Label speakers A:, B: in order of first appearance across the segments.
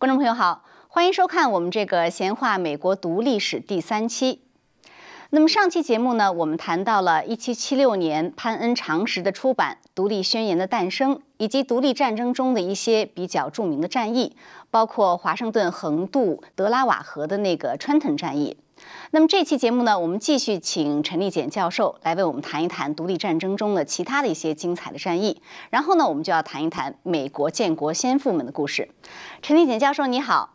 A: 观众朋友好，欢迎收看我们这个闲话美国读历史第三期。那么上期节目呢，我们谈到了1776年潘恩常识的出版《独立宣言》的诞生，以及独立战争中的一些比较著名的战役，包括华盛顿横渡德拉瓦河的那个川腾战役。那么这期节目呢，我们继续请陈立简教授来为我们谈一谈独立战争中的其他的一些精彩的战役。然后呢，我们就要谈一谈美国建国先父们的故事。陈立简教授，你好。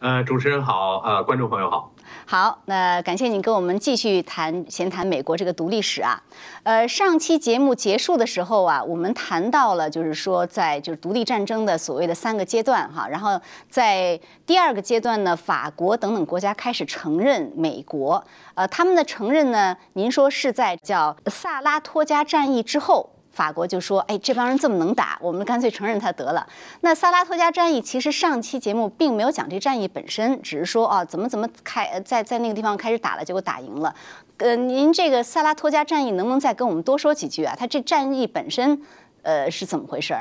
B: 呃，主持人好，呃，观众朋友好。
A: 好，那感谢您跟我们继续谈闲谈美国这个独立史啊。呃，上期节目结束的时候啊，我们谈到了就是说在就是独立战争的所谓的三个阶段哈，然后在第二个阶段呢，法国等等国家开始承认美国，呃，他们的承认呢，您说是在叫萨拉托加战役之后。法国就说：“哎，这帮人这么能打，我们干脆承认他得了。”那萨拉托加战役其实上期节目并没有讲这战役本身，只是说啊，怎么怎么开在在那个地方开始打了，结果打赢了。呃，您这个萨拉托加战役能不能再跟我们多说几句啊？他这战役本身，呃，是怎么回事？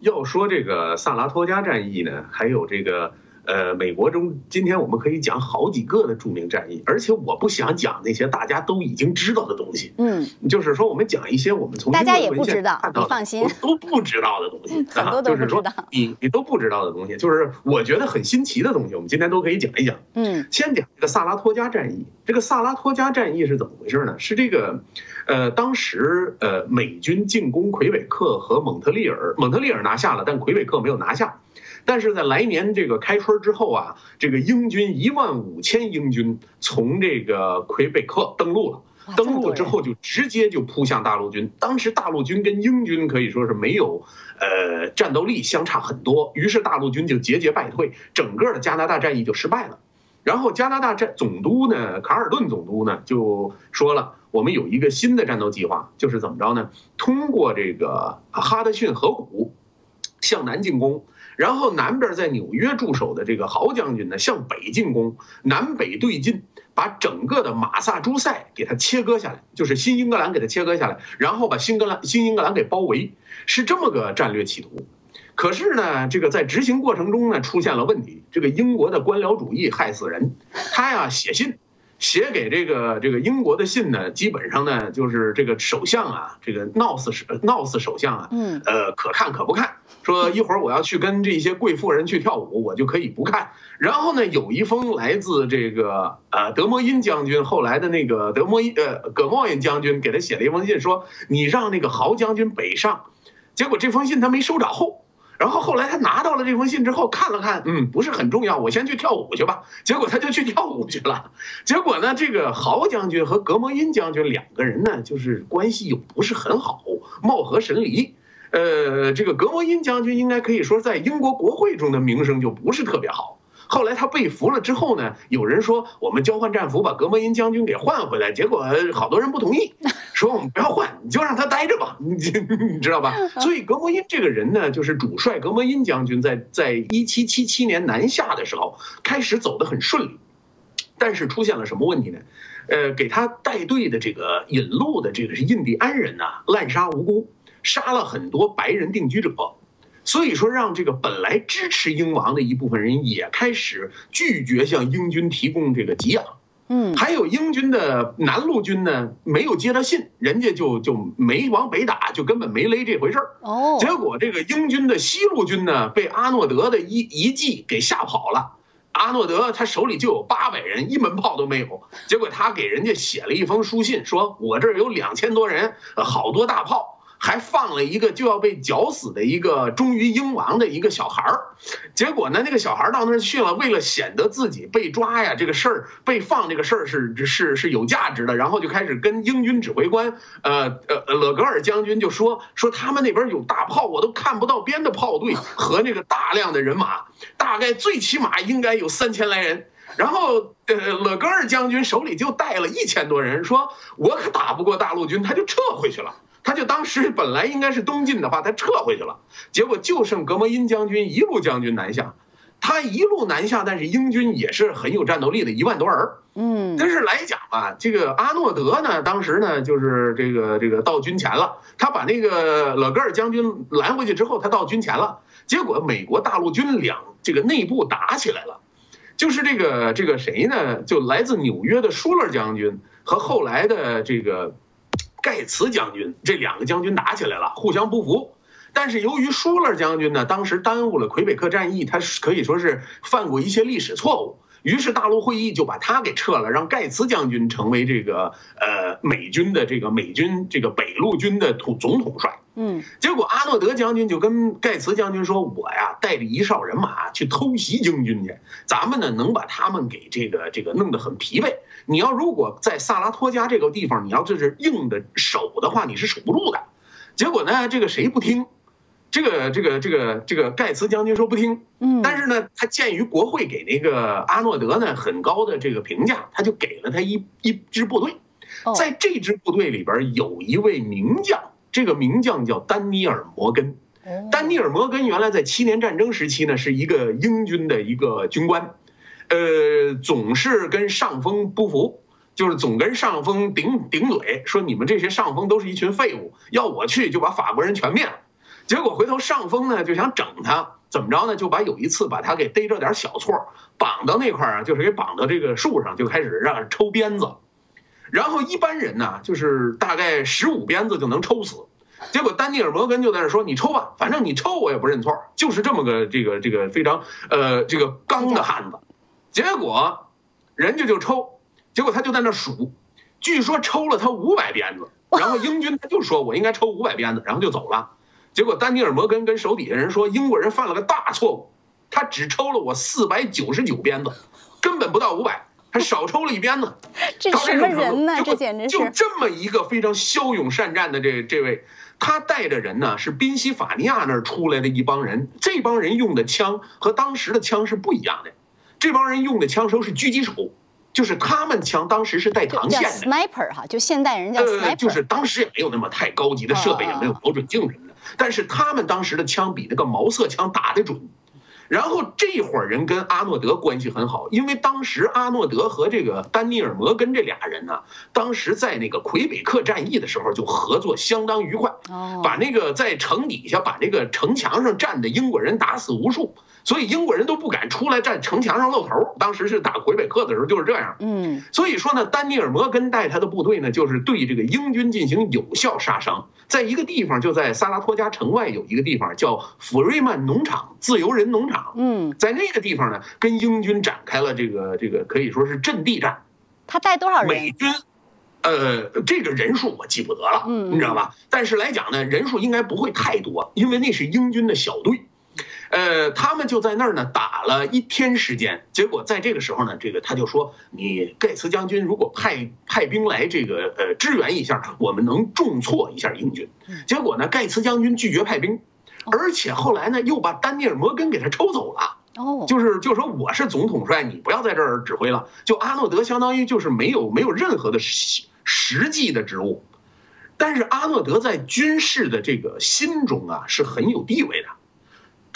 B: 要说这个萨拉托加战役呢，还有这个。呃，美国中今天我们可以讲好几个的著名战役，而且我不想讲那些大家都已经知道的东西。
A: 嗯，
B: 就是说我们讲一些我们从
A: 大家也不知道，你放心，
B: 都不知道的东西，
A: 很多都不知道。
B: 你你都不知道的东西，就是我觉得很新奇的东西，我们今天都可以讲一讲。
A: 嗯，
B: 先讲这个萨拉托加战役。这个萨拉托加战役是怎么回事呢？是这个，呃，当时呃美军进攻魁北克和蒙特利尔，蒙特利尔拿下了，但魁北克没有拿下。但是在来年这个开春之后啊，这个英军一万五千英军从这个魁北克登陆了。登陆之后就直接就扑向大陆军。当时大陆军跟英军可以说是没有，呃，战斗力相差很多。于是大陆军就节节败退，整个的加拿大战役就失败了。然后加拿大战总督呢，卡尔顿总督呢就说了，我们有一个新的战斗计划，就是怎么着呢？通过这个哈德逊河谷向南进攻。然后南边在纽约驻守的这个豪将军呢，向北进攻，南北对进，把整个的马萨诸塞给它切割下来，就是新英格兰给它切割下来，然后把新格兰新英格兰给包围，是这么个战略企图。可是呢，这个在执行过程中呢，出现了问题。这个英国的官僚主义害死人，他呀写信。写给这个这个英国的信呢，基本上呢就是这个首相啊，这个闹死首闹死首相啊，
A: 嗯，
B: 呃，可看可不看。说一会儿我要去跟这些贵妇人去跳舞，我就可以不看。然后呢，有一封来自这个呃德摩因将军后来的那个德摩因呃葛莫因将军给他写了一封信，说你让那个豪将军北上。结果这封信他没收着后。然后后来他拿到了这封信之后，看了看，嗯，不是很重要，我先去跳舞去吧。结果他就去跳舞去了。结果呢，这个豪将军和格摩因将军两个人呢，就是关系又不是很好，貌合神离。呃，这个格摩因将军应该可以说在英国国会中的名声就不是特别好。后来他被俘了之后呢，有人说我们交换战俘把格莫因将军给换回来，结果好多人不同意，说我们不要换，你就让他待着吧，你 你知道吧？所以格莫因这个人呢，就是主帅格莫因将军在在一七七七年南下的时候开始走得很顺利，但是出现了什么问题呢？呃，给他带队的这个引路的这个是印第安人呐，滥杀无辜，杀了很多白人定居者。所以说，让这个本来支持英王的一部分人也开始拒绝向英军提供这个给养。
A: 嗯，
B: 还有英军的南路军呢，没有接到信，人家就就没往北打，就根本没勒这回事儿。
A: 哦，
B: 结果这个英军的西路军呢，被阿诺德的一一计给吓跑了。阿诺德他手里就有八百人，一门炮都没有。结果他给人家写了一封书信，说我这儿有两千多人，好多大炮。还放了一个就要被绞死的一个忠于英王的一个小孩儿，结果呢，那个小孩到那儿去了，为了显得自己被抓呀，这个事儿被放这个事儿是是是有价值的，然后就开始跟英军指挥官，呃呃勒格尔将军就说说他们那边有大炮，我都看不到边的炮队 和那个大量的人马，大概最起码应该有三千来人，然后呃勒格尔将军手里就带了一千多人，说我可打不过大陆军，他就撤回去了。他就当时本来应该是东进的话，他撤回去了，结果就剩格摩因将军一路将军南下，他一路南下，但是英军也是很有战斗力的，一万多人。
A: 嗯，
B: 但是来讲啊，这个阿诺德呢，当时呢就是这个这个到军前了，他把那个勒格尔将军拦回去之后，他到军前了，结果美国大陆军两这个内部打起来了，就是这个这个谁呢？就来自纽约的舒勒将军和后来的这个盖茨将军这两个将军打起来了，互相不服。但是由于舒勒将军呢，当时耽误了魁北克战役，他可以说是犯过一些历史错误，于是大陆会议就把他给撤了，让盖茨将军成为这个呃美军的这个美军这个北路军的统总统帅。
A: 嗯，
B: 结果阿诺德将军就跟盖茨将军说：“我呀带着一哨人马去偷袭英军去，咱们呢能把他们给这个这个弄得很疲惫。你要如果在萨拉托加这个地方，你要这是硬的守的话，你是守不住的。结果呢，这个谁不听？”这个这个这个这个盖茨将军说不听，
A: 嗯，
B: 但是呢，他鉴于国会给那个阿诺德呢很高的这个评价，他就给了他一一支部队，在这支部队里边有一位名将，这个名将叫丹尼尔·摩根。丹尼尔·摩根原来在七年战争时期呢是一个英军的一个军官，呃，总是跟上峰不服，就是总跟上峰顶顶嘴，说你们这些上峰都是一群废物，要我去就把法国人全灭了。结果回头上峰呢就想整他，怎么着呢？就把有一次把他给逮着点小错，绑到那块儿啊，就是给绑到这个树上，就开始让抽鞭子。然后一般人呢，就是大概十五鞭子就能抽死。结果丹尼尔·摩根就在那说：“你抽吧，反正你抽我也不认错，就是这么个这个这个非常呃这个刚的汉子。”结果人家就抽，结果他就在那数，据说抽了他五百鞭子。然后英军他就说：“我应该抽五百鞭子。”然后就走了。结果丹尼尔·摩根跟手底下人说，英国人犯了个大错误，他只抽了我四百九十九鞭子，根本不到五百，还少抽了一鞭子。
A: 这什么人呢？这简直
B: 是就这么一个非常骁勇善战的这这位，他带着人呢是宾夕法尼亚那儿出来的一帮人，这帮人用的枪和当时的枪是不一样的，这帮人用的枪都是狙击手。就是他们枪当时是带膛线的
A: ，sniper 哈，就现代人叫 sniper，
B: 就是当时也没有那么太高级的设备，也没有瞄准镜什么的。但是他们当时的枪比那个毛瑟枪打得准。然后这伙人跟阿诺德关系很好，因为当时阿诺德和这个丹尼尔·摩根这俩人呢，当时在那个魁北克战役的时候就合作相当愉快，把那个在城底下把那个城墙上站的英国人打死无数。所以英国人都不敢出来站城墙上露头。当时是打魁北克的时候就是这样。
A: 嗯，
B: 所以说呢，丹尼尔·摩根带他的部队呢，就是对这个英军进行有效杀伤。在一个地方，就在萨拉托加城外有一个地方叫弗瑞曼农场，自由人农场。
A: 嗯，
B: 在那个地方呢，跟英军展开了这个这个可以说是阵地战。
A: 他带多少人？
B: 美军，呃，这个人数我记不得了，
A: 嗯，
B: 你知道吧？但是来讲呢，人数应该不会太多，因为那是英军的小队。呃，他们就在那儿呢，打了一天时间。结果在这个时候呢，这个他就说：“你盖茨将军如果派派兵来这个呃支援一下，我们能重挫一下英军。”结果呢，盖茨将军拒绝派兵，而且后来呢，又把丹尼尔·摩根给他抽走了。
A: 哦，
B: 就是就说我是总统帅，你不要在这儿指挥了。就阿诺德相当于就是没有没有任何的实实际的职务，但是阿诺德在军事的这个心中啊是很有地位的。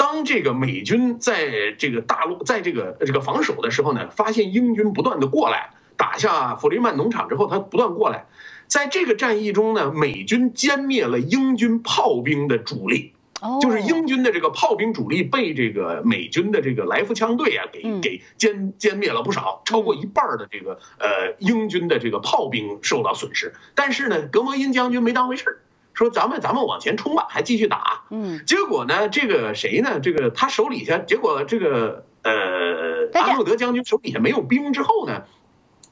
B: 当这个美军在这个大陆在这个这个防守的时候呢，发现英军不断的过来打下弗雷曼农场之后，他不断过来，在这个战役中呢，美军歼灭了英军炮兵的主力，就是英军的这个炮兵主力被这个美军的这个来福枪队啊给给歼歼灭了不少，超过一半的这个呃英军的这个炮兵受到损失，但是呢，格莫因将军没当回事儿。说咱们咱们往前冲吧，还继续打。
A: 嗯，
B: 结果呢，这个谁呢？这个他手底下，结果这个呃阿诺德将军手底下没有兵之后呢，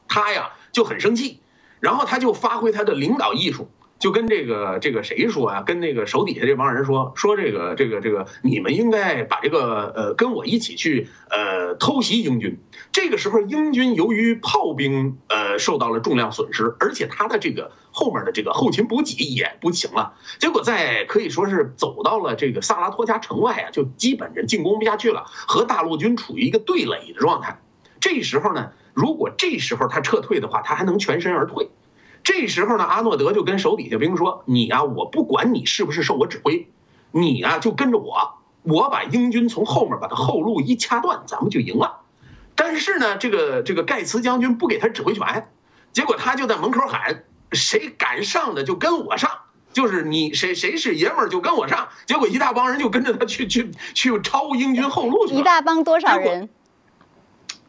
B: 他呀就很生气，然后他就发挥他的领导艺术。就跟这个这个谁说啊？跟那个手底下这帮人说说这个这个这个，你们应该把这个呃跟我一起去呃偷袭英军。这个时候，英军由于炮兵呃受到了重量损失，而且他的这个后面的这个后勤补给也不行了。结果在可以说是走到了这个萨拉托加城外啊，就基本上进攻不下去了，和大陆军处于一个对垒的状态。这时候呢，如果这时候他撤退的话，他还能全身而退。这时候呢，阿诺德就跟手底下兵说：“你呀，我不管你是不是受我指挥，你呀就跟着我，我把英军从后面把他后路一掐断，咱们就赢了。但是呢，这个这个盖茨将军不给他指挥权，结果他就在门口喊：“谁敢上的就跟我上，就是你谁谁是爷们儿就跟我上。”结果一大帮人就跟着他去去去抄英军后路去了。
A: 一大帮多少人？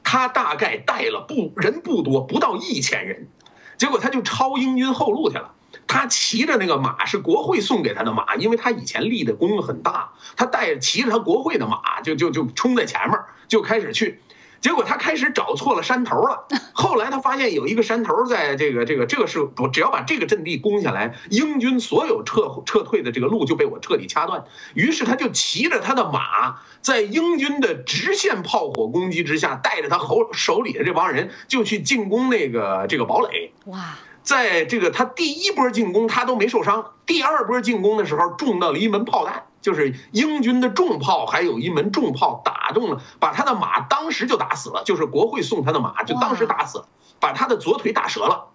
B: 他大概带了不人不多，不到一千人，结果他就抄英军后路去了。他骑着那个马是国会送给他的马，因为他以前立的功很大，他带着骑着他国会的马就就就冲在前面就开始去。结果他开始找错了山头了，后来他发现有一个山头在这个这个这个是我只要把这个阵地攻下来，英军所有撤撤退的这个路就被我彻底掐断。于是他就骑着他的马，在英军的直线炮火攻击之下，带着他后手里的这帮人就去进攻那个这个堡垒。哇！在这个他第一波进攻他都没受伤，第二波进攻的时候中到了一门炮弹。就是英军的重炮，还有一门重炮打中了，把他的马当时就打死了。就是国会送他的马，就当时打死了，把他的左腿打折了。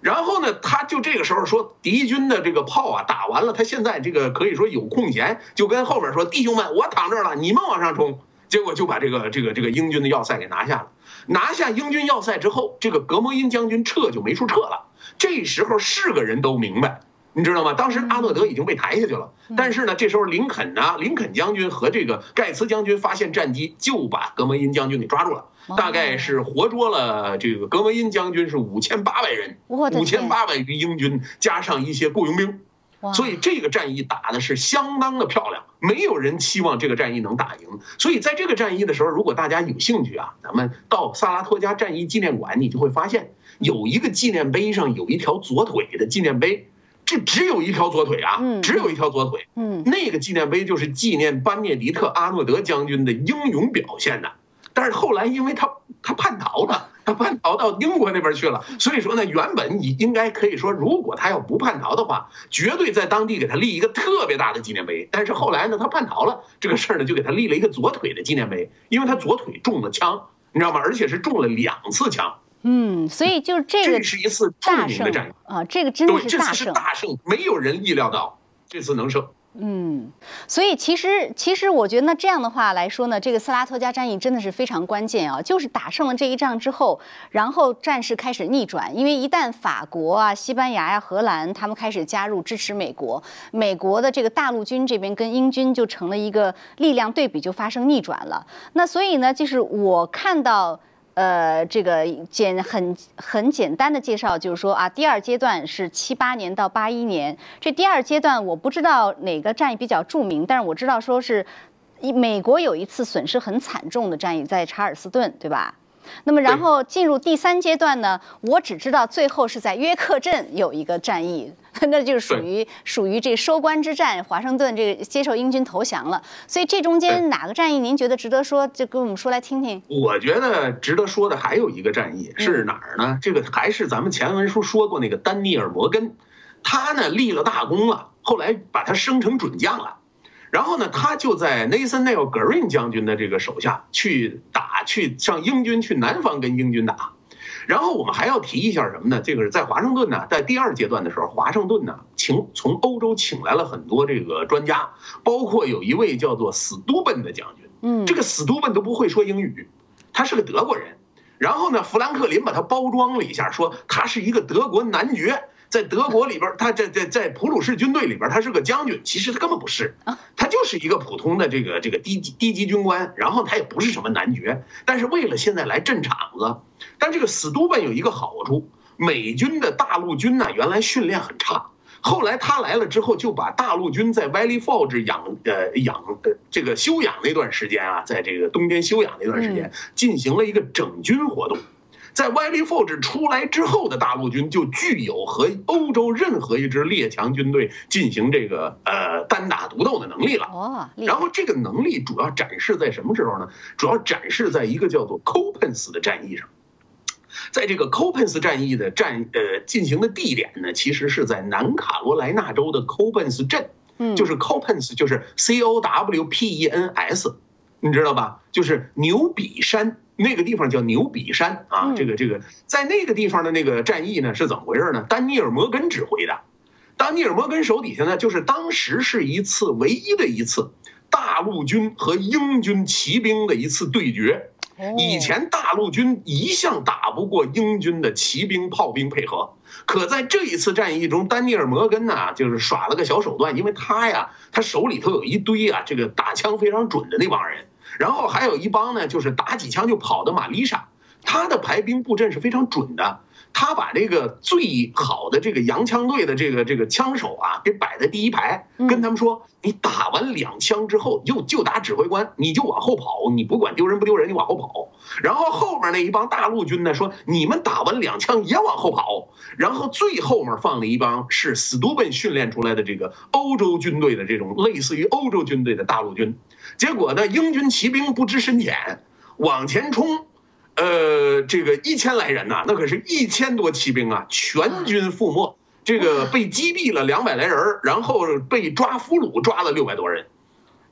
B: 然后呢，他就这个时候说，敌军的这个炮啊打完了，他现在这个可以说有空闲，就跟后面说：“弟兄们，我躺这儿了，你们往上冲。”结果就把这个这个这个英军的要塞给拿下了。拿下英军要塞之后，这个格摩因将军撤就没处撤了。这时候是个人都明白。你知道吗？当时阿诺德已经被抬下去了，但是呢，这时候林肯呢，林肯将军和这个盖茨将军发现战机，就把格梅因将军给抓住了，大概是活捉了这个格梅因将军是五千八百人，五千八百余英军加上一些雇佣兵，所以这个战役打的是相当的漂亮，没有人期望这个战役能打赢。所以在这个战役的时候，如果大家有兴趣啊，咱们到萨拉托加战役纪念馆，你就会发现有一个纪念碑上有一条左腿的纪念碑。这只有一条左腿啊，只有一条左腿。嗯，那个纪念碑就是纪念班涅迪特·阿诺德将军的英勇表现的。但是后来因为他他叛逃了，他叛逃到英国那边去了。所以说呢，原本你应该可以说，如果他要不叛逃的话，绝对在当地给他立一个特别大的纪念碑。但是后来呢，他叛逃了，这个事儿呢就给他立了一个左腿的纪念碑，因为他左腿中了枪，你知道吗？而且是中了两次枪。
A: 嗯，所以就是这个，
B: 这是一次著名的战役
A: 啊，这个真的是
B: 大胜，大胜，没有人意料到这次能胜。
A: 嗯，所以其实其实我觉得那这样的话来说呢，这个斯拉托加战役真的是非常关键啊，就是打胜了这一仗之后，然后战事开始逆转，因为一旦法国啊、西班牙呀、荷兰他们开始加入支持美国，美国的这个大陆军这边跟英军就成了一个力量对比，就发生逆转了。那所以呢，就是我看到。呃，这个简很很简单的介绍，就是说啊，第二阶段是七八年到八一年。这第二阶段我不知道哪个战役比较著名，但是我知道说是，美国有一次损失很惨重的战役在查尔斯顿，对吧？那么，然后进入第三阶段呢？我只知道最后是在约克镇有一个战役，那就是属于属于这收官之战，华盛顿这个接受英军投降了。所以这中间哪个战役您觉得值得说？就跟我们说来听听。
B: 我觉得值得说的还有一个战役是哪儿呢？这个还是咱们前文书说过那个丹尼尔·摩根，他呢立了大功了，后来把他升成准将了。然后呢，他就在 Nathaniel Greene 将军的这个手下去打，去上英军去南方跟英军打。然后我们还要提一下什么呢？这个是在华盛顿呢，在第二阶段的时候，华盛顿呢请从欧洲请来了很多这个专家，包括有一位叫做史都本的将军。嗯，这个史都本都不会说英语，他是个德国人。然后呢，富兰克林把他包装了一下，说他是一个德国男爵。在德国里边，他在在在普鲁士军队里边，他是个将军。其实他根本不是，他就是一个普通的这个这个低级低级军官。然后他也不是什么男爵，但是为了现在来镇场子。但这个史都本有一个好处，美军的大陆军呢原来训练很差，后来他来了之后，就把大陆军在 Valley Forge 养呃养呃这个休养那段时间啊，在这个冬天休养那段时间，进行了一个整军活动。在 w i l l y Forge 出来之后的大陆军就具有和欧洲任何一支列强军队进行这个呃单打独斗的能力了。哦，然后这个能力主要展示在什么时候呢？主要展示在一个叫做 Coppens 的战役上。在这个 Coppens 战役的战呃进行的地点呢，其实是在南卡罗来纳州的 Coppens 镇，嗯，就是 Coppens 就是 C O W P E N S，你知道吧？就是牛比山。那个地方叫牛比山啊，这个这个，在那个地方的那个战役呢是怎么回事呢？丹尼尔·摩根指挥的，丹尼尔·摩根手底下呢，就是当时是一次唯一的一次大大陆军和英军骑兵的一次对决。以前大陆军一向打不过英军的骑兵炮兵配合，可在这一次战役中，丹尼尔·摩根呢，就是耍了个小手段，因为他呀，他手里头有一堆啊，这个打枪非常准的那帮人，然后还有一帮呢，就是打几枪就跑的玛丽莎，她的排兵布阵是非常准的。他把这个最好的这个洋枪队的这个这个枪手啊，给摆在第一排，跟他们说：“你打完两枪之后，就就打指挥官，你就往后跑，你不管丢人不丢人，你往后跑。”然后后面那一帮大陆军呢，说：“你们打完两枪也往后跑。”然后最后面放了一帮是斯图本训练出来的这个欧洲军队的这种类似于欧洲军队的大陆军。结果呢，英军骑兵不知深浅，往前冲。呃，这个一千来人呐，那可是一千多骑兵啊，全军覆没。这个被击毙了两百来人，然后被抓俘虏抓了六百多人。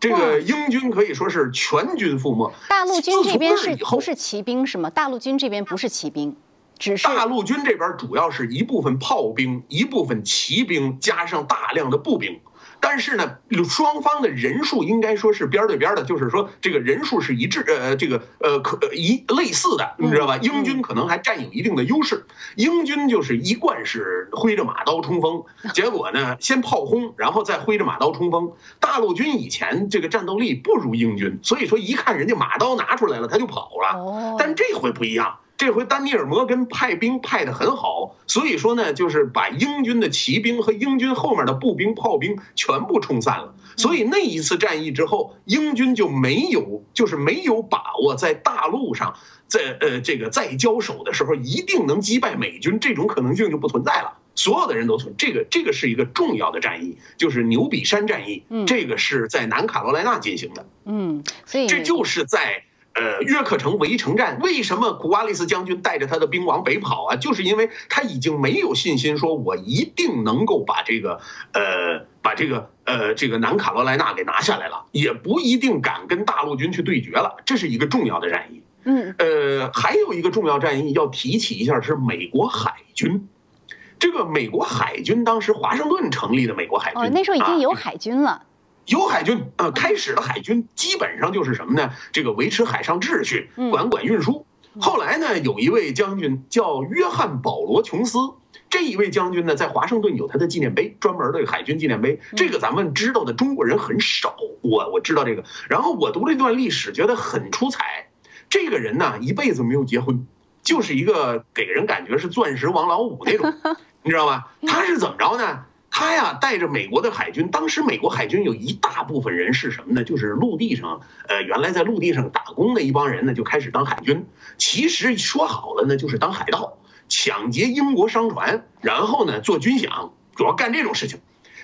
B: 这个英军可以说是全军覆没。
A: 大陆军这边是不是骑兵是吗？大陆军这边不是骑兵，只是
B: 大陆军这边主要是一部分炮兵，一部分骑兵，加上大量的步兵。但是呢，双方的人数应该说是边对边的，就是说这个人数是一致，呃，这个呃可一类似的，你知道吧？英军可能还占有一定的优势。英军就是一贯是挥着马刀冲锋，结果呢，先炮轰，然后再挥着马刀冲锋。大陆军以前这个战斗力不如英军，所以说一看人家马刀拿出来了，他就跑了。但这回不一样。这回丹尼尔·摩根派兵派得很好，所以说呢，就是把英军的骑兵和英军后面的步兵、炮兵全部冲散了。所以那一次战役之后，英军就没有，就是没有把握在大陆上，在呃这个再交手的时候一定能击败美军，这种可能性就不存在了。所有的人都存这个，这个是一个重要的战役，就是牛比山战役。这个是在南卡罗来纳进行的。
A: 嗯，所以
B: 这就是在。呃，约克城围城战，为什么古瓦利斯将军带着他的兵往北跑啊？就是因为他已经没有信心，说我一定能够把这个，呃，把这个，呃，这个南卡罗来纳给拿下来了，也不一定敢跟大陆军去对决了。这是一个重要的战役。
A: 嗯，
B: 呃，还有一个重要战役要提起一下，是美国海军。这个美国海军当时华盛顿成立的美国海军，哦，
A: 那时候已经有海军了。
B: 有海军，呃，开始的海军基本上就是什么呢？这个维持海上秩序，管管运输。后来呢，有一位将军叫约翰保罗琼斯，这一位将军呢，在华盛顿有他的纪念碑，专门的海军纪念碑。这个咱们知道的中国人很少，我我知道这个。然后我读了一段历史，觉得很出彩。这个人呢，一辈子没有结婚，就是一个给人感觉是钻石王老五那种，你知道吧？他是怎么着呢？他呀，带着美国的海军，当时美国海军有一大部分人是什么呢？就是陆地上，呃，原来在陆地上打工的一帮人呢，就开始当海军。其实说好了呢，就是当海盗，抢劫英国商船，然后呢做军饷，主要干这种事情。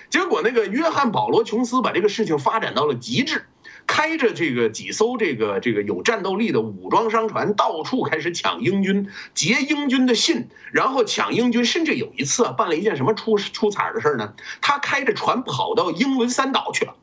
B: 结果那个约翰保罗琼斯把这个事情发展到了极致。开着这个几艘这个这个有战斗力的武装商船，到处开始抢英军，劫英军的信，然后抢英军。甚至有一次啊，办了一件什么出出彩的事呢？他开着船跑到英伦三岛去了。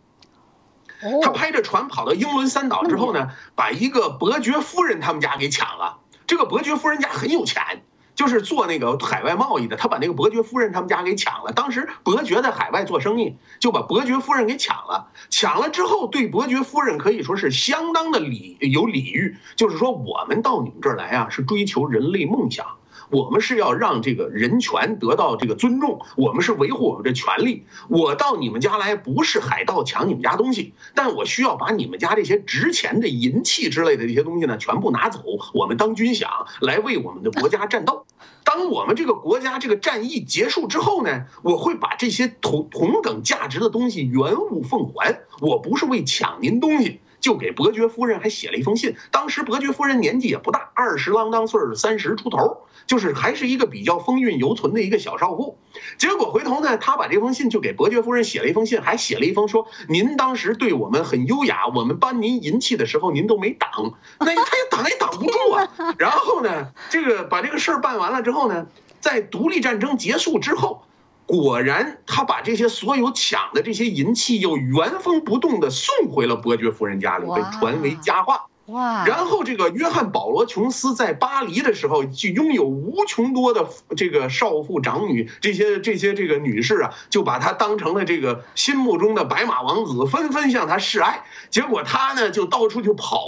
B: 他拍着船跑到英伦三岛之后呢，把一个伯爵夫人他们家给抢了。这个伯爵夫人家很有钱。就是做那个海外贸易的，他把那个伯爵夫人他们家给抢了。当时伯爵在海外做生意，就把伯爵夫人给抢了。抢了之后，对伯爵夫人可以说是相当的礼有礼遇，就是说我们到你们这儿来啊，是追求人类梦想。我们是要让这个人权得到这个尊重，我们是维护我们的权利。我到你们家来不是海盗抢你们家东西，但我需要把你们家这些值钱的银器之类的这些东西呢全部拿走，我们当军饷来为我们的国家战斗。当我们这个国家这个战役结束之后呢，我会把这些同同等价值的东西原物奉还。我不是为抢您东西。就给伯爵夫人还写了一封信。当时伯爵夫人年纪也不大，二十啷当岁儿，三十出头，就是还是一个比较风韵犹存的一个小少妇。结果回头呢，他把这封信就给伯爵夫人写了一封信，还写了一封说：“您当时对我们很优雅，我们搬您银器的时候您都没挡，那他也挡也挡不住啊。”然后呢，这个把这个事儿办完了之后呢，在独立战争结束之后。果然，他把这些所有抢的这些银器又原封不动的送回了伯爵夫人家里，被传为佳话。哇！然后这个约翰保罗琼斯在巴黎的时候，就拥有无穷多的这个少妇长女，这些这些这个女士啊，就把他当成了这个心目中的白马王子，纷纷向他示爱。结果他呢就到处就跑，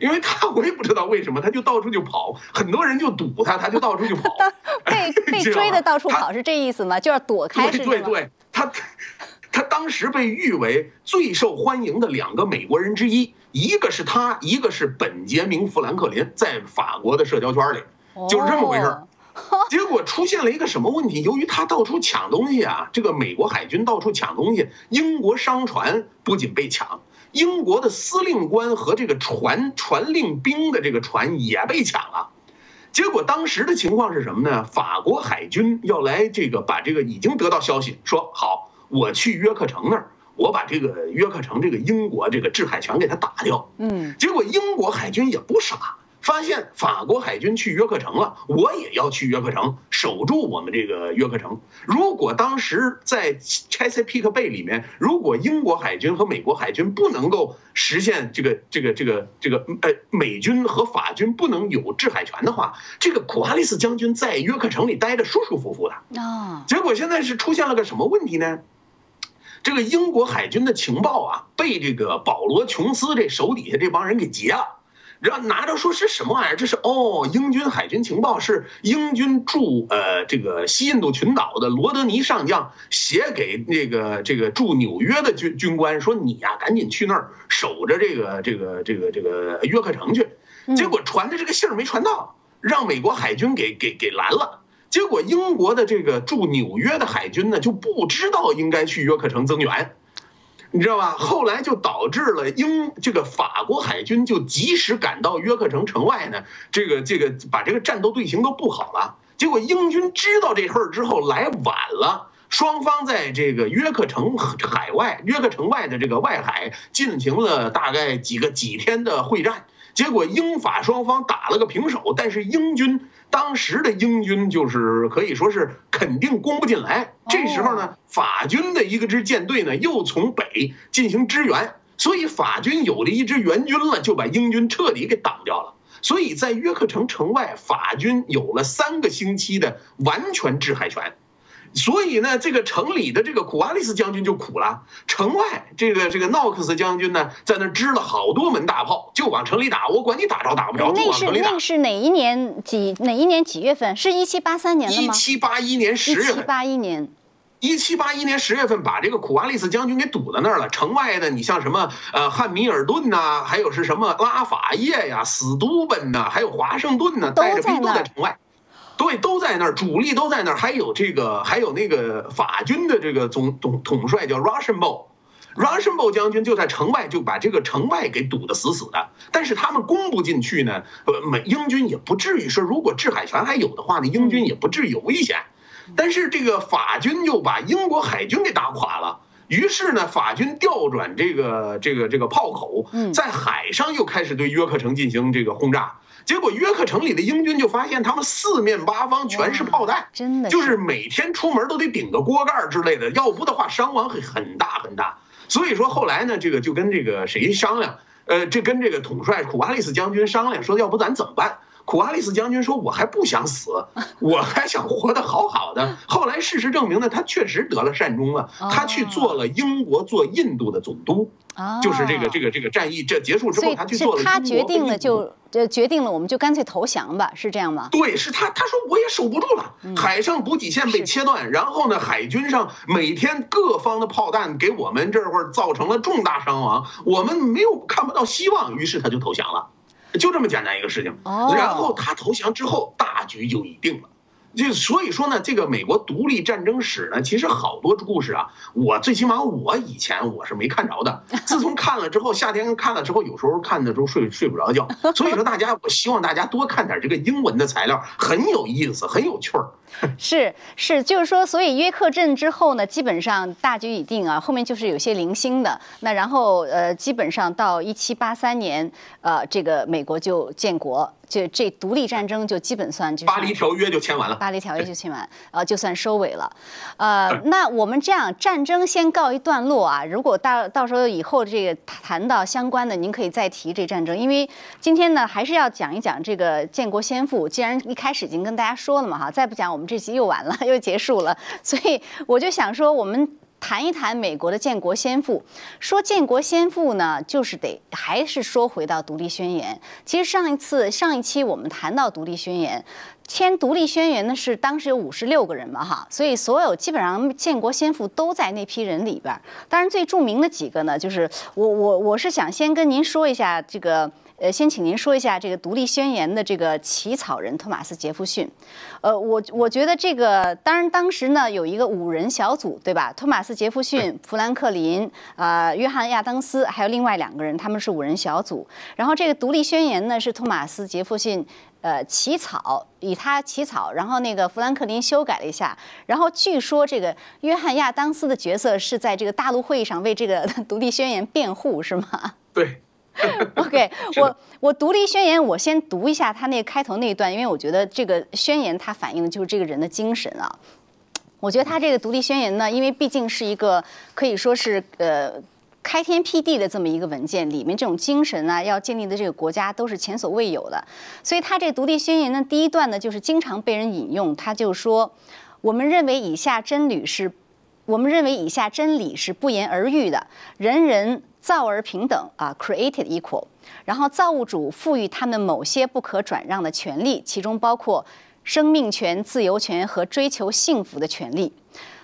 B: 因为他我也不知道为什么，他就到处就跑，很多人就堵他，他就到处就跑。
A: 被被 追的到处跑是这意思吗？就要躲开是
B: 吗？对对，他。他当时被誉为最受欢迎的两个美国人之一，一个是他，一个是本杰明·富兰克林，在法国的社交圈里，就是这么回事儿。结果出现了一个什么问题？由于他到处抢东西啊，这个美国海军到处抢东西，英国商船不仅被抢，英国的司令官和这个船传令兵的这个船也被抢了。结果当时的情况是什么呢？法国海军要来这个把这个已经得到消息，说好。我去约克城那儿，我把这个约克城这个英国这个制海权给他打掉。嗯，结果英国海军也不傻，发现法国海军去约克城了，我也要去约克城守住我们这个约克城。如果当时在 Chesapeake Bay 里面，如果英国海军和美国海军不能够实现这个这个这个这个呃美军和法军不能有制海权的话，这个库哈利斯将军在约克城里待着舒舒服服的。啊，结果现在是出现了个什么问题呢？这个英国海军的情报啊，被这个保罗·琼斯这手底下这帮人给截了，然后拿着说是什么玩意儿？这是哦，英军海军情报是英军驻呃这个西印度群岛的罗德尼上将写给那个这个驻纽约的军军官说你呀赶紧去那儿守着这个这个这个这个约克城去，结果传的这个信儿没传到，让美国海军给给给拦了。结果，英国的这个驻纽约的海军呢，就不知道应该去约克城增援，你知道吧？后来就导致了英这个法国海军就及时赶到约克城城外呢，这个这个把这个战斗队形都布好了。结果英军知道这事儿之后来晚了，双方在这个约克城海外、约克城外的这个外海进行了大概几个几天的会战。结果英法双方打了个平手，但是英军当时的英军就是可以说是肯定攻不进来。这时候呢，法军的一个支舰队呢又从北进行支援，所以法军有了一支援军了，就把英军彻底给挡掉了。所以在约克城城外，法军有了三个星期的完全制海权。所以呢，这个城里的这个苦阿利斯将军就苦了。城外这个这个闹克斯将军呢，在那支了好多门大炮，就往城里打。我管你打着打不着，就往城里打。
A: 那是那是哪一年几哪一年几月份？是一七八三年的吗？
B: 一七八一年十月份。
A: 一七八一年，
B: 一七八一年十月份把这个苦阿利斯将军给堵在那儿了。城外的你像什么呃汉密尔顿呐，还有是什么拉法叶呀、史都本呐，还有华盛顿呐，带着兵都在城外。对，都在那儿，主力都在那儿，还有这个，还有那个法军的这个总统统帅叫 Rochambeau，Rochambeau 将军就在城外，就把这个城外给堵得死死的。但是他们攻不进去呢，呃，美英军也不至于说，如果制海权还有的话呢，英军也不至于有危险。但是这个法军又把英国海军给打垮了，于是呢，法军调转这个这个这个炮口，在海上又开始对约克城进行这个轰炸。结果约克城里的英军就发现，他们四面八方全是炮弹，
A: 真的
B: 就是每天出门都得顶个锅盖之类的，要不的话伤亡会很大很大。所以说后来呢，这个就跟这个谁商量，呃，这跟这个统帅苦阿利斯将军商量，说要不咱怎么办？苦阿利斯将军说：“我还不想死，我还想活得好好的。”后来事实证明呢，他确实得了善终了，他去做了英国做印度的总督。就是这个这个这个战役这结束之后，他去做了。
A: 他决定了就就决定了，我们就干脆投降吧，是这样吗？
B: 对，是他他说我也守不住了，海上补给线被切断，然后呢，海军上每天各方的炮弹给我们这会儿造成了重大伤亡，我们没有看不到希望，于是他就投降了，就这么简单一个事情。然后他投降之后，大局就已定了。就所以说呢，这个美国独立战争史呢，其实好多故事啊，我最起码我以前我是没看着的。自从看了之后，夏天看了之后，有时候看的时候睡睡不着觉。所以说，大家我希望大家多看点这个英文的材料，很有意思，很有趣儿。
A: 是是，就是说，所以约克镇之后呢，基本上大局已定啊，后面就是有些零星的。那然后呃，基本上到一七八三年，呃，这个美国就建国。这这独立战争就基本算就是
B: 巴黎条约就签完了，
A: 巴黎条约就签完，呃，就算收尾了。呃，那我们这样战争先告一段落啊。如果到到时候以后这个谈到相关的，您可以再提这战争，因为今天呢还是要讲一讲这个建国先父。既然一开始已经跟大家说了嘛，哈，再不讲我们这集又完了，又结束了。所以我就想说我们。谈一谈美国的建国先父，说建国先父呢，就是得还是说回到独立宣言。其实上一次上一期我们谈到独立宣言，签独立宣言呢是当时有五十六个人嘛哈，所以所有基本上建国先父都在那批人里边。当然最著名的几个呢，就是我我我是想先跟您说一下这个。呃，先请您说一下这个独立宣言的这个起草人托马斯杰弗逊。呃，我我觉得这个，当然当时呢有一个五人小组，对吧？托马斯杰弗逊、富兰克林、呃，约翰亚当斯，还有另外两个人，他们是五人小组。然后这个独立宣言呢是托马斯杰弗逊呃起草，以他起草，然后那个富兰克林修改了一下。然后据说这个约翰亚当斯的角色是在这个大陆会议上为这个 独立宣言辩护，是吗？
B: 对。
A: OK，我我独立宣言，我先读一下他那个开头那一段，因为我觉得这个宣言它反映的就是这个人的精神啊。我觉得他这个独立宣言呢，因为毕竟是一个可以说是呃开天辟地的这么一个文件，里面这种精神啊，要建立的这个国家都是前所未有的。所以他这独立宣言呢，第一段呢就是经常被人引用，他就说，我们认为以下真理是，我们认为以下真理是不言而喻的，人人。造而平等啊，created equal。然后造物主赋予他们某些不可转让的权利，其中包括生命权、自由权和追求幸福的权利。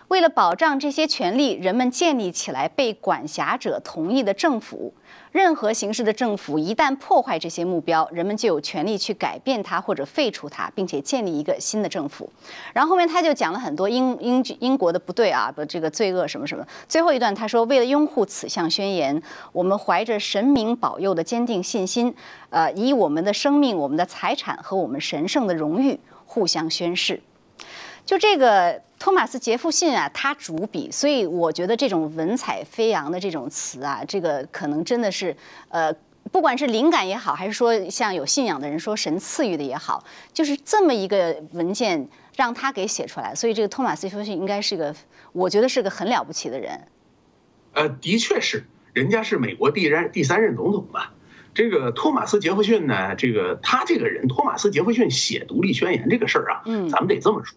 A: 为了保障这些权利，人们建立起来被管辖者同意的政府。任何形式的政府一旦破坏这些目标，人们就有权利去改变它或者废除它，并且建立一个新的政府。然后后面他就讲了很多英英英国的不对啊，不这个罪恶什么什么。最后一段他说，为了拥护此项宣言，我们怀着神明保佑的坚定信心，呃，以我们的生命、我们的财产和我们神圣的荣誉互相宣誓。就这个托马斯·杰弗逊啊，他主笔，所以我觉得这种文采飞扬的这种词啊，这个可能真的是，呃，不管是灵感也好，还是说像有信仰的人说神赐予的也好，就是这么一个文件让他给写出来，所以这个托马斯·杰弗逊应该是个，我觉得是个很了不起的人。
B: 呃，的确是，人家是美国第任第三任总统吧。这个托马斯·杰弗逊呢，这个他这个人，托马斯·杰弗逊写独立宣言这个事儿啊，嗯，咱们得这么说。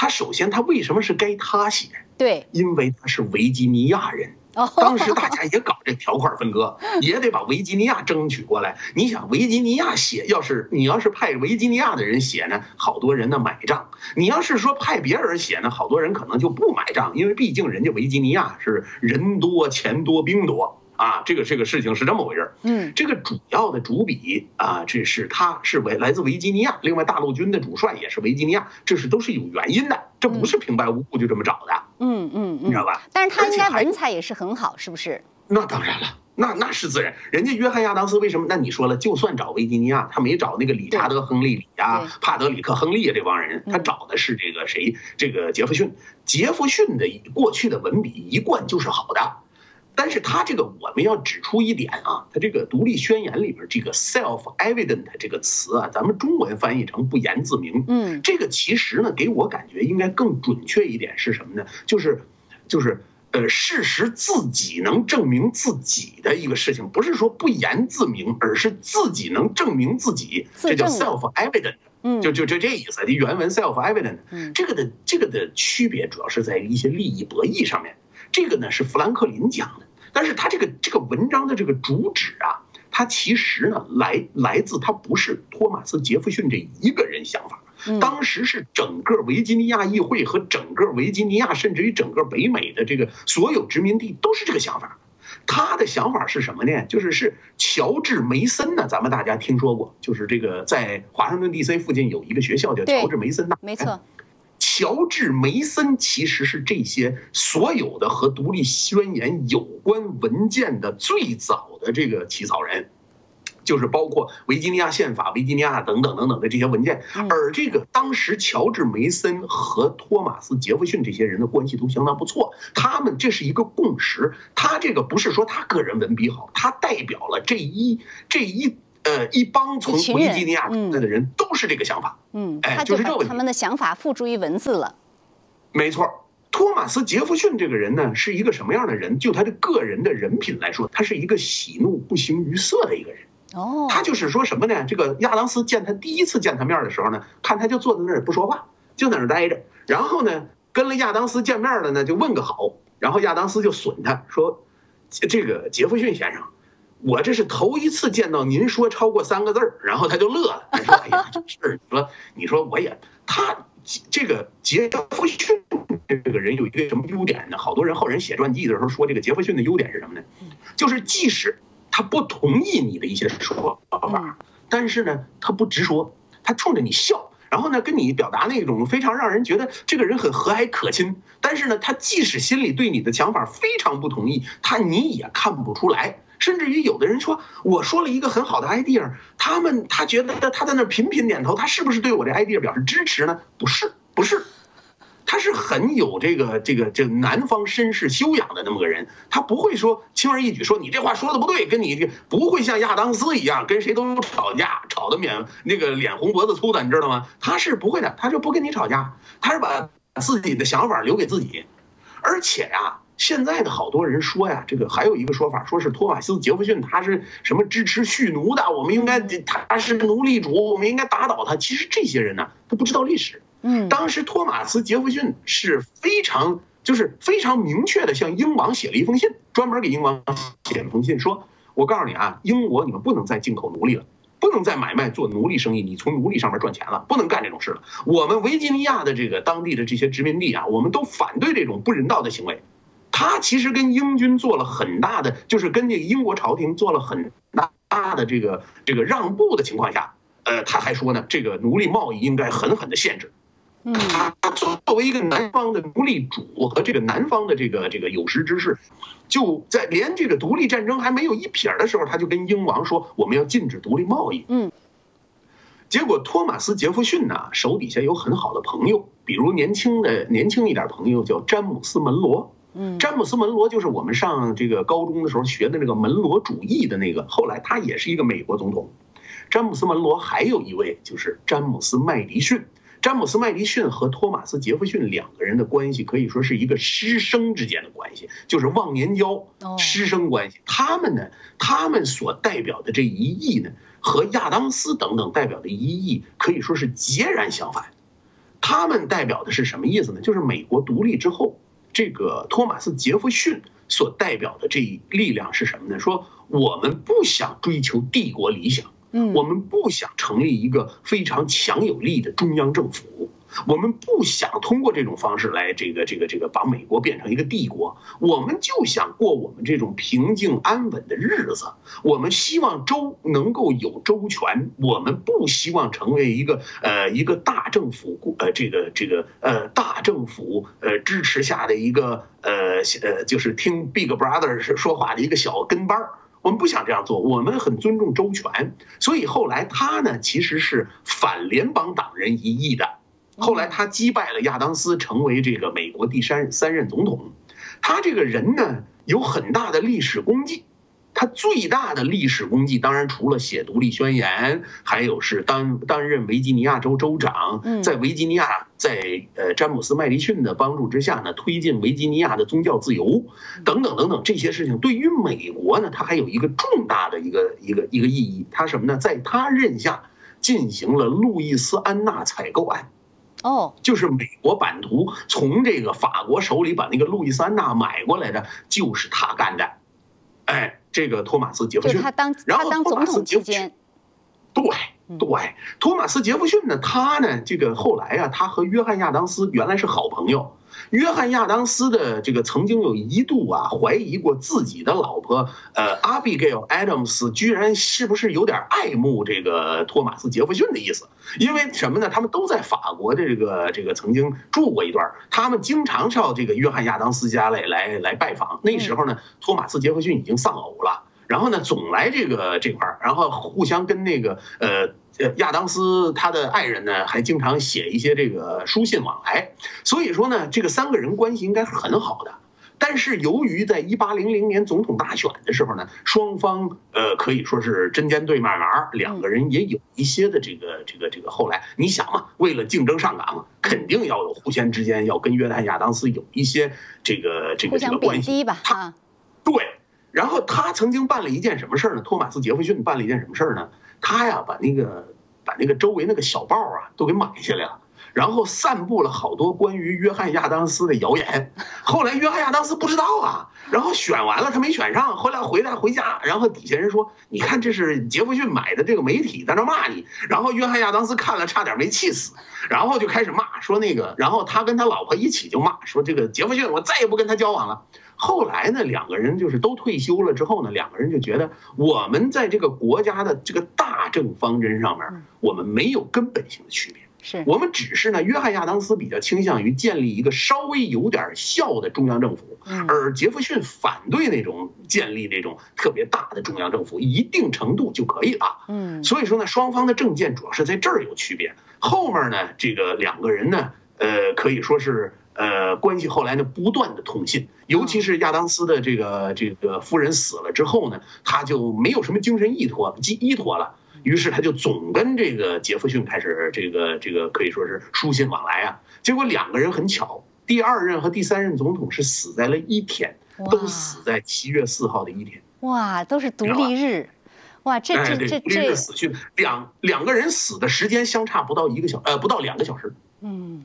B: 他首先，他为什么是该他写？
A: 对，
B: 因为他是维吉尼亚人。当时大家也搞这条块分割，也得把维吉尼亚争取过来。你想，维吉尼亚写，要是你要是派维吉尼亚的人写呢，好多人呢买账；你要是说派别人写呢，好多人可能就不买账，因为毕竟人家维吉尼亚是人多钱多兵多。啊，这个这个事情是这么回事儿。嗯，这个主要的主笔啊，这是他是维来自维吉尼亚，另外大陆军的主帅也是维吉尼亚，这是都是有原因的，这不是平白无故就这么找的。
A: 嗯嗯，
B: 你知道吧？
A: 但是他应该文采也是很好，是不是？
B: 那当然了，那那是自然。人家约翰亚当斯为什么？那你说了，就算找维吉尼亚，他没找那个理查德·亨利里啊、帕德里克·亨利啊这帮人，他找的是这个谁？这个杰弗逊。杰弗逊的过去的文笔一贯就是好的。但是他这个我们要指出一点啊，他这个独立宣言里边这个 self-evident 这个词啊，咱们中文翻译成不言自明。嗯，这个其实呢，给我感觉应该更准确一点是什么呢？就是，就是呃，事实自己能证明自己的一个事情，不是说不言自明，而是自己能证明自己，这叫 self-evident。嗯，就就就这意思。这原文 self-evident，嗯这个的这个的区别主要是在于一些利益博弈上面。这个呢是富兰克林讲的，但是他这个这个文章的这个主旨啊，他其实呢来来自他不是托马斯·杰弗逊这一个人想法，当时是整个维吉尼亚议会和整个维吉尼亚，甚至于整个北美的这个所有殖民地都是这个想法。他的想法是什么呢？就是是乔治·梅森呢，咱们大家听说过，就是这个在华盛顿 D.C. 附近有一个学校叫乔治·梅森大
A: 没错。
B: 乔治·梅森其实是这些所有的和独立宣言有关文件的最早的这个起草人，就是包括维吉尼亚宪法、维吉尼亚等等等等的这些文件。而这个当时乔治·梅森和托马斯·杰弗逊这些人的关系都相当不错，他们这是一个共识。他这个不是说他个人文笔好，他代表了这一这一。呃，一帮从维吉尼亚来的人都是这个想法。
A: 嗯，他就
B: 把
A: 他们的想法付诸于文字了。
B: 没错，托马斯·杰弗逊这个人呢，是一个什么样的人？就他的个人的人品来说，他是一个喜怒不形于色的一个人。
A: 哦，
B: 他就是说什么呢？这个亚当斯见他第一次见他面的时候呢，看他就坐在那儿不说话，就在那儿待着。然后呢，跟了亚当斯见面了呢，就问个好。然后亚当斯就损他说：“这个杰弗逊先生。”我这是头一次见到您说超过三个字儿，然后他就乐了，他说：“哎呀，这事儿，说你说我也他这个杰弗逊这个人有一个什么优点呢？好多人后人写传记的时候说这个杰弗逊的优点是什么呢？就是即使他不同意你的一些说法，但是呢，他不直说，他冲着你笑，然后呢，跟你表达那种非常让人觉得这个人很和蔼可亲。但是呢，他即使心里对你的想法非常不同意，他你也看不出来。”甚至于有的人说，我说了一个很好的 idea，他们他觉得他在那频频点头，他是不是对我这 idea 表示支持呢？不是，不是，他是很有这个这个这个南方绅士修养的那么个人，他不会说轻而易举说你这话说的不对，跟你不会像亚当斯一样跟谁都吵架，吵得免那个脸红脖子粗的，你知道吗？他是不会的，他就不跟你吵架，他是把自己的想法留给自己，而且呀。现在的好多人说呀，这个还有一个说法，说是托马斯·杰弗逊他是什么支持蓄奴的，我们应该他是奴隶主，我们应该打倒他。其实这些人呢，他不知道历史。
A: 嗯，
B: 当时托马斯·杰弗逊是非常就是非常明确的向英王写了一封信，专门给英王写了封信，说我告诉你啊，英国你们不能再进口奴隶了，不能再买卖做奴隶生意，你从奴隶上面赚钱了，不能干这种事了。我们维吉尼亚的这个当地的这些殖民地啊，我们都反对这种不人道的行为。他其实跟英军做了很大的，就是跟这个英国朝廷做了很大的这个这个让步的情况下，呃，他还说呢，这个奴隶贸易应该狠狠的限制。他作为一个南方的奴隶主和这个南方的这个这个有识之士，就在连这个独立战争还没有一撇的时候，他就跟英王说我们要禁止独立贸易。
A: 嗯，
B: 结果托马斯·杰弗逊呢，手底下有很好的朋友，比如年轻的年轻一点朋友叫詹姆斯·门罗。詹姆斯·门罗就是我们上这个高中的时候学的那个门罗主义的那个，后来他也是一个美国总统。詹姆斯·门罗还有一位就是詹姆斯·麦迪逊。詹姆斯·麦迪逊和托马斯·杰弗逊两个人的关系可以说是一个师生之间的关系，就是忘年交，师生关系。他们呢，他们所代表的这一翼呢，和亚当斯等等代表的一翼可以说是截然相反。他们代表的是什么意思呢？就是美国独立之后。这个托马斯·杰弗逊所代表的这一力量是什么呢？说我们不想追求帝国理想，
A: 嗯，
B: 我们不想成立一个非常强有力的中央政府。我们不想通过这种方式来这个这个这个把美国变成一个帝国，我们就想过我们这种平静安稳的日子。我们希望周能够有周全，我们不希望成为一个呃一个大政府呃这个这个呃大政府呃支持下的一个呃呃就是听 Big Brother 说话的一个小跟班儿。我们不想这样做，我们很尊重周全。所以后来他呢其实是反联邦党人一役的。后来他击败了亚当斯，成为这个美国第三三任总统。他这个人呢，有很大的历史功绩。他最大的历史功绩，当然除了写独立宣言，还有是担担任维吉尼亚州州长。在维吉尼亚，在呃詹姆斯麦迪逊的帮助之下呢，推进维吉尼亚的宗教自由，等等等等这些事情，对于美国呢，他还有一个重大的一个一个一个意义。他什么呢？在他任下进行了路易斯安那采购案。
A: 哦，
B: 就是美国版图从这个法国手里把那个路易斯安那买过来的，就是他干的。哎，这个托马斯杰弗逊，
A: 他当
B: 然后
A: 总统期间，
B: 对对，托马斯杰弗逊呢，他呢，这个后来啊，他和约翰亚当斯原来是好朋友。约翰亚当斯的这个曾经有一度啊怀疑过自己的老婆呃 Abigail Adams 居然是不是有点爱慕这个托马斯杰弗逊的意思？因为什么呢？他们都在法国的这个这个曾经住过一段，他们经常上这个约翰亚当斯家来来来拜访。那时候呢，托马斯杰弗逊已经丧偶了，然后呢总来这个这块儿，然后互相跟那个呃。亚当斯他的爱人呢，还经常写一些这个书信往来，所以说呢，这个三个人关系应该是很好的。但是由于在一八零零年总统大选的时候呢，双方呃可以说是针尖对麦芒，两个人也有一些的这个这个这个。后来你想嘛，为了竞争上岗嘛，肯定要有互相之间要跟约翰亚当斯有一些这个这个这个关系
A: 吧？
B: 他对，然后他曾经办了一件什么事儿呢？托马斯杰弗逊办了一件什么事儿呢？他呀把那个把那个周围那个小报啊都给买下来了。然后散布了好多关于约翰亚当斯的谣言，后来约翰亚当斯不知道啊，然后选完了他没选上，后来回来回家，然后底下人说，你看这是杰弗逊买的这个媒体在那骂你，然后约翰亚当斯看了差点没气死，然后就开始骂说那个，然后他跟他老婆一起就骂说这个杰弗逊我再也不跟他交往了。后来呢，两个人就是都退休了之后呢，两个人就觉得我们在这个国家的这个大政方针上面，我们没有根本性的区别。
A: 是
B: 我们只是呢，约翰亚当斯比较倾向于建立一个稍微有点效的中央政府，而杰弗逊反对那种建立那种特别大的中央政府，一定程度就可以了。嗯，所以说呢，双方的政见主要是在这儿有区别。后面呢，这个两个人呢，呃，可以说是呃关系后来呢不断的通信，尤其是亚当斯的这个这个夫人死了之后呢，他就没有什么精神依托依依托了。于是他就总跟这个杰弗逊开始这个这个可以说是书信往来啊。结果两个人很巧，第二任和第三任总统是死在了一天，都死在七月四号的一天。
A: 哇，都是独立日，哇，这这这这
B: 死去两两个人死的时间相差不到一个小呃不到两个小时。
A: 嗯。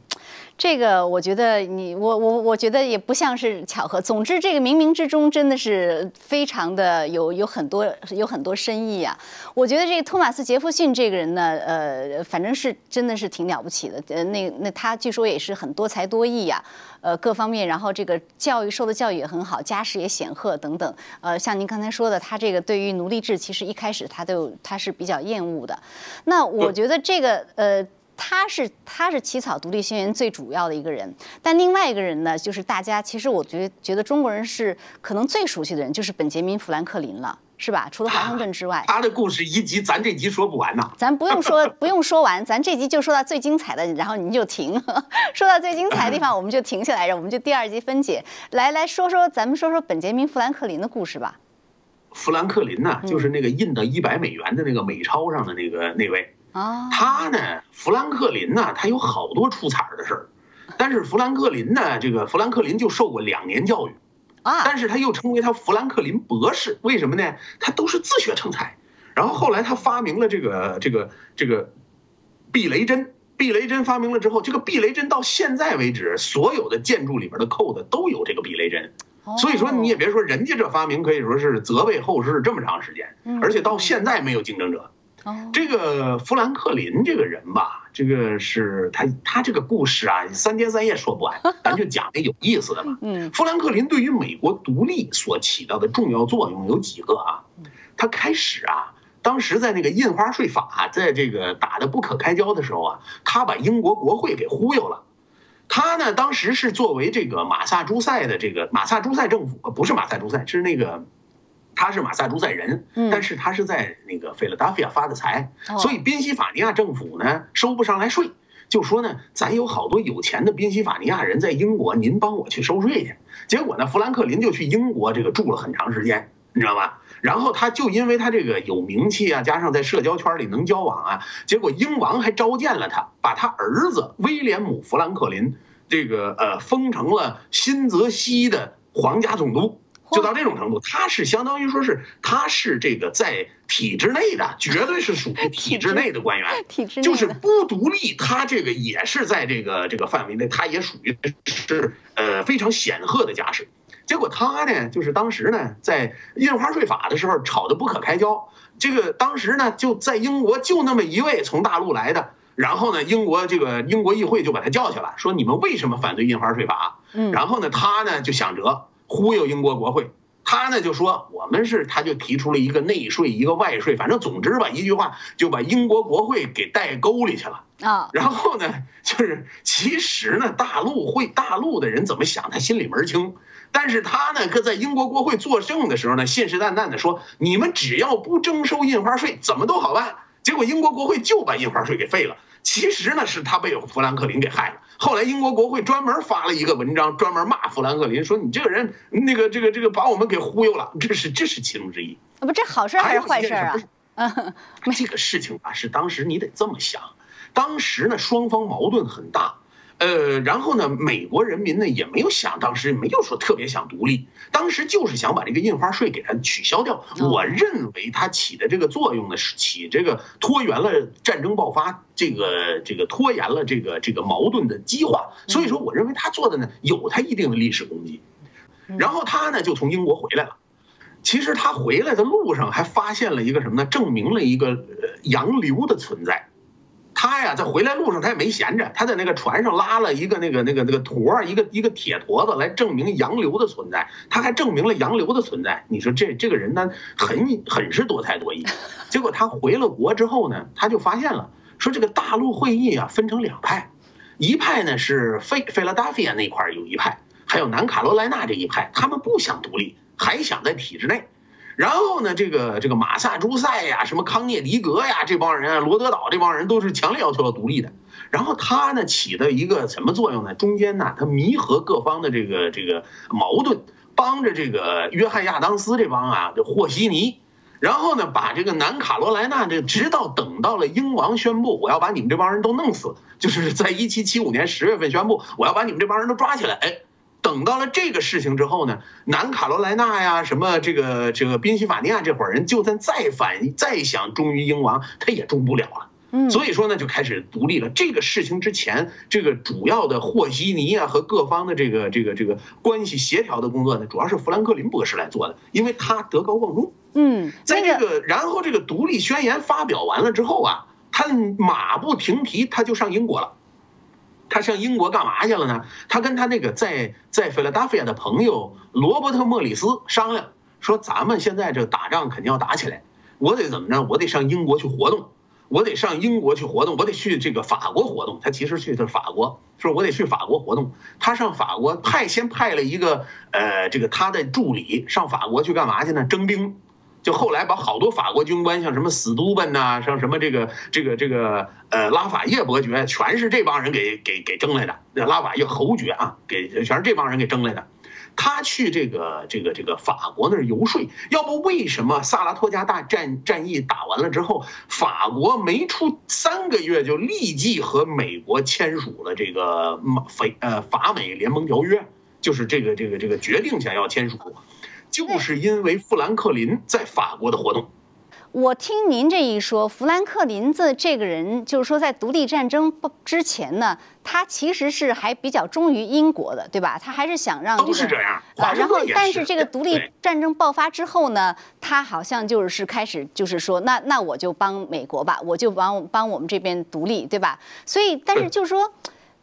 A: 这个我觉得你我我我觉得也不像是巧合。总之，这个冥冥之中真的是非常的有有很多有很多深意啊。我觉得这个托马斯杰弗逊这个人呢，呃，反正是真的是挺了不起的。呃，那那他据说也是很多才多艺呀，呃，各方面，然后这个教育受的教育也很好，家世也显赫等等。呃，像您刚才说的，他这个对于奴隶制其实一开始他都他是比较厌恶的。那我觉得这个呃。他是他是起草独立宣言最主要的一个人，但另外一个人呢，就是大家其实我觉得觉得中国人是可能最熟悉的人，就是本杰明·富兰克林了，是吧？除了华盛顿之外，
B: 他的故事一集咱这集说不完呐。
A: 咱不用说不用说完，咱这集就说到最精彩的，然后您就停。说到最精彩的地方，我们就停下来，我们就第二集分解。来来说说，咱们说说本杰明·富兰克林的故事吧。
B: 富兰克林呢，就是那个印的一百美元的那个美钞上的那个那位。他呢，富兰克林呢，他有好多出彩的事儿，但是富兰克林呢，这个富兰克林就受过两年教育，啊，但是他又称为他富兰克林博士，为什么呢？他都是自学成才，然后后来他发明了这个这个这个避雷针，避雷针发明了之后，这个避雷针到现在为止，所有的建筑里边的扣子都有这个避雷针，所以说你也别说人家这发明可以说是责备后世这么长时间，而且到现在没有竞争者。这个富兰克林这个人吧，这个是他他这个故事啊，三天三夜说不完，咱就讲点有意思的吧。嗯，富兰克林对于美国独立所起到的重要作用有几个啊？他开始啊，当时在那个印花税法在这个打得不可开交的时候啊，他把英国国会给忽悠了。他呢，当时是作为这个马萨诸塞的这个马萨诸塞政府，不是马萨诸塞，是那个。他是马萨诸塞人，但是他是在那个费拉达菲亚发的财，所以宾夕法尼亚政府呢收不上来税，就说呢，咱有好多有钱的宾夕法尼亚人在英国，您帮我去收税去。结果呢，富兰克林就去英国这个住了很长时间，你知道吧？然后他就因为他这个有名气啊，加上在社交圈里能交往啊，结果英王还召见了他，把他儿子威廉姆·富兰克林这个呃封成了新泽西的皇家总督。就到这种程度，他是相当于说是他是这个在体制内的，绝对是属于体制内的官员，
A: 体制
B: 就是不独立，他这个也是在这个这个范围内，他也属于是呃非常显赫的家世。结果他呢，就是当时呢在印花税法的时候吵得不可开交，这个当时呢就在英国就那么一位从大陆来的，然后呢英国这个英国议会就把他叫去了，说你们为什么反对印花税法？嗯，然后呢他呢就想着。忽悠英国国会，他呢就说我们是，他就提出了一个内税，一个外税，反正总之吧，一句话就把英国国会给带沟里去了啊。然后呢，就是其实呢，大陆会大陆的人怎么想，他心里门清。但是他呢，搁在英国国会作证的时候呢，信誓旦旦的说，你们只要不征收印花税，怎么都好办。结果英国国会就把印花税给废了。其实呢是他被富兰克林给害了。后来英国国会专门发了一个文章，专门骂富兰克林，说你这个人那个这个这个把我们给忽悠了。这是这是其中之一。
A: 不，这好事还是坏事啊？
B: 嗯，这个事情啊，是当时你得这么想，当时呢双方矛盾很大。呃，然后呢，美国人民呢也没有想，当时没有说特别想独立，当时就是想把这个印花税给它取消掉。我认为它起的这个作用呢，是起这个拖延了战争爆发，这个这个拖延了这个这个矛盾的激化。所以说，我认为他做的呢有他一定的历史功绩。然后他呢就从英国回来了，其实他回来的路上还发现了一个什么呢？证明了一个洋流的存在。他呀，在回来路上，他也没闲着，他在那个船上拉了一个那个那个那个坨一个一个铁坨子来证明洋流的存在。他还证明了洋流的存在。你说这这个人呢，很很是多才多艺。结果他回了国之后呢，他就发现了，说这个大陆会议啊，分成两派，一派呢是费费拉达菲亚那块有一派，还有南卡罗来纳这一派，他们不想独立，还想在体制内。然后呢，这个这个马萨诸塞呀，什么康涅狄格呀，这帮人啊，罗德岛这帮人都是强烈要求要独立的。然后他呢起的一个什么作用呢？中间呢，他弥合各方的这个这个矛盾，帮着这个约翰亚当斯这帮啊，就和稀泥。然后呢，把这个南卡罗来纳这，直到等到了英王宣布我要把你们这帮人都弄死，就是在一七七五年十月份宣布我要把你们这帮人都抓起来，哎。等到了这个事情之后呢，南卡罗来纳呀，什么这个这个宾夕法尼亚这伙人，就算再反再想忠于英王，他也忠不了了。嗯，所以说呢，就开始独立了。这个事情之前，这个主要的和稀泥啊和各方的这个这个这个关系协调的工作呢，主要是富兰克林博士来做的，因为他德高望重。
A: 嗯，
B: 在这个然后这个独立宣言发表完了之后啊，他马不停蹄，他就上英国了。他上英国干嘛去了呢？他跟他那个在在菲拉达菲亚的朋友罗伯特·莫里斯商量，说咱们现在这打仗肯定要打起来，我得怎么着？我得上英国去活动，我得上英国去活动，我得去这个法国活动。他其实去的是法国，说我得去法国活动。他上法国派先派了一个呃这个他的助理上法国去干嘛去呢？征兵。就后来把好多法国军官，像什么史都本呐，像什么这个这个这个呃拉法叶伯爵，全是这帮人给给给征来的。那拉法叶侯爵啊，给全是这帮人给征来的。他去这个这个这个法国那儿游说，要不为什么萨拉托加大战战役打完了之后，法国没出三个月就立即和美国签署了这个美呃法美联盟条约，就是这个这个这个决定想要签署。就是因为富兰克林在法国的活动。
A: 我听您这一说，富兰克林这这个人，就是说在独立战争之前呢，他其实是还比较忠于英国的，对吧？他还是想让
B: 都是这样。
A: 然后，但是这个独立战争爆发之后呢，他好像就是开始就是说，那那我就帮美国吧，我就帮帮我们这边独立，对吧？所以，但是就是说。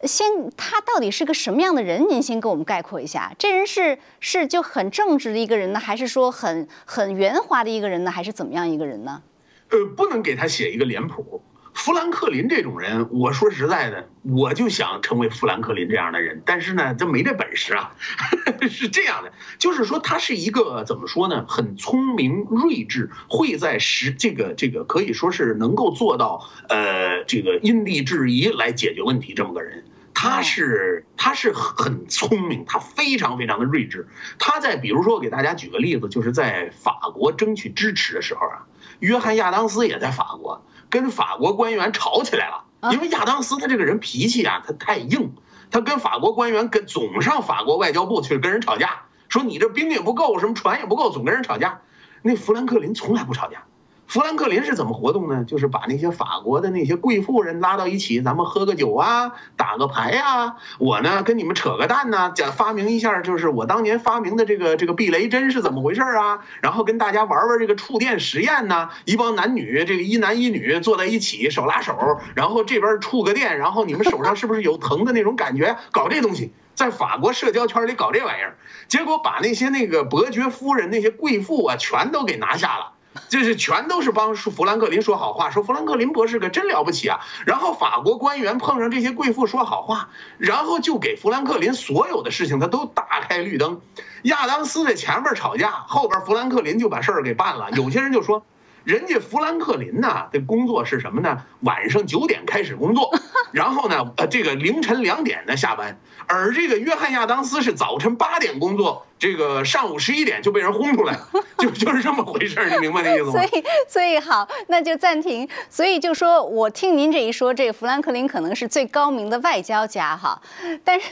A: 先，他到底是个什么样的人？您先给我们概括一下。这人是是就很正直的一个人呢，还是说很很圆滑的一个人呢，还是怎么样一个人呢？
B: 呃，不能给他写一个脸谱。富兰克林这种人，我说实在的，我就想成为富兰克林这样的人，但是呢，这没这本事啊。是这样的，就是说他是一个怎么说呢？很聪明、睿智，会在实这个这个可以说是能够做到呃这个因地制宜来解决问题这么个人。他是他是很聪明，他非常非常的睿智。他在比如说，我给大家举个例子，就是在法国争取支持的时候啊，约翰亚当斯也在法国跟法国官员吵起来了。因为亚当斯他这个人脾气啊，他太硬，他跟法国官员跟总上法国外交部去跟人吵架，说你这兵也不够，什么船也不够，总跟人吵架。那富兰克林从来不吵架。富兰克林是怎么活动呢？就是把那些法国的那些贵妇人拉到一起，咱们喝个酒啊，打个牌啊。我呢跟你们扯个蛋呢，讲发明一下，就是我当年发明的这个这个避雷针是怎么回事啊？然后跟大家玩玩这个触电实验呢。一帮男女，这个一男一女坐在一起，手拉手，然后这边触个电，然后你们手上是不是有疼的那种感觉？搞这东西，在法国社交圈里搞这玩意儿，结果把那些那个伯爵夫人、那些贵妇啊，全都给拿下了。就是全都是帮富兰克林说好话，说富兰克林博士可真了不起啊。然后法国官员碰上这些贵妇说好话，然后就给富兰克林所有的事情他都打开绿灯。亚当斯在前面吵架，后边富兰克林就把事儿给办了。有些人就说，人家富兰克林呢的工作是什么呢？晚上九点开始工作，然后呢，呃，这个凌晨两点呢下班。而这个约翰亚当斯是早晨八点工作，这个上午十一点就被人轰出来了，就就是这么回事儿，你明白那意思吗？
A: 所以，所以好，那就暂停。所以就说，我听您这一说，这个富兰克林可能是最高明的外交家哈，但是，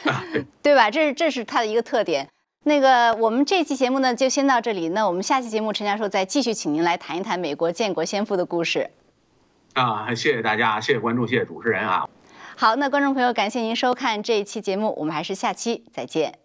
A: 对吧？这是这是他的一个特点。那个，我们这期节目呢就先到这里。那我们下期节目，陈教授再继续请您来谈一谈美国建国先父的故事。
B: 啊，谢谢大家，谢谢关注，谢谢主持人啊。
A: 好那观众朋友感谢您收看这一期节目我们还是下期再见。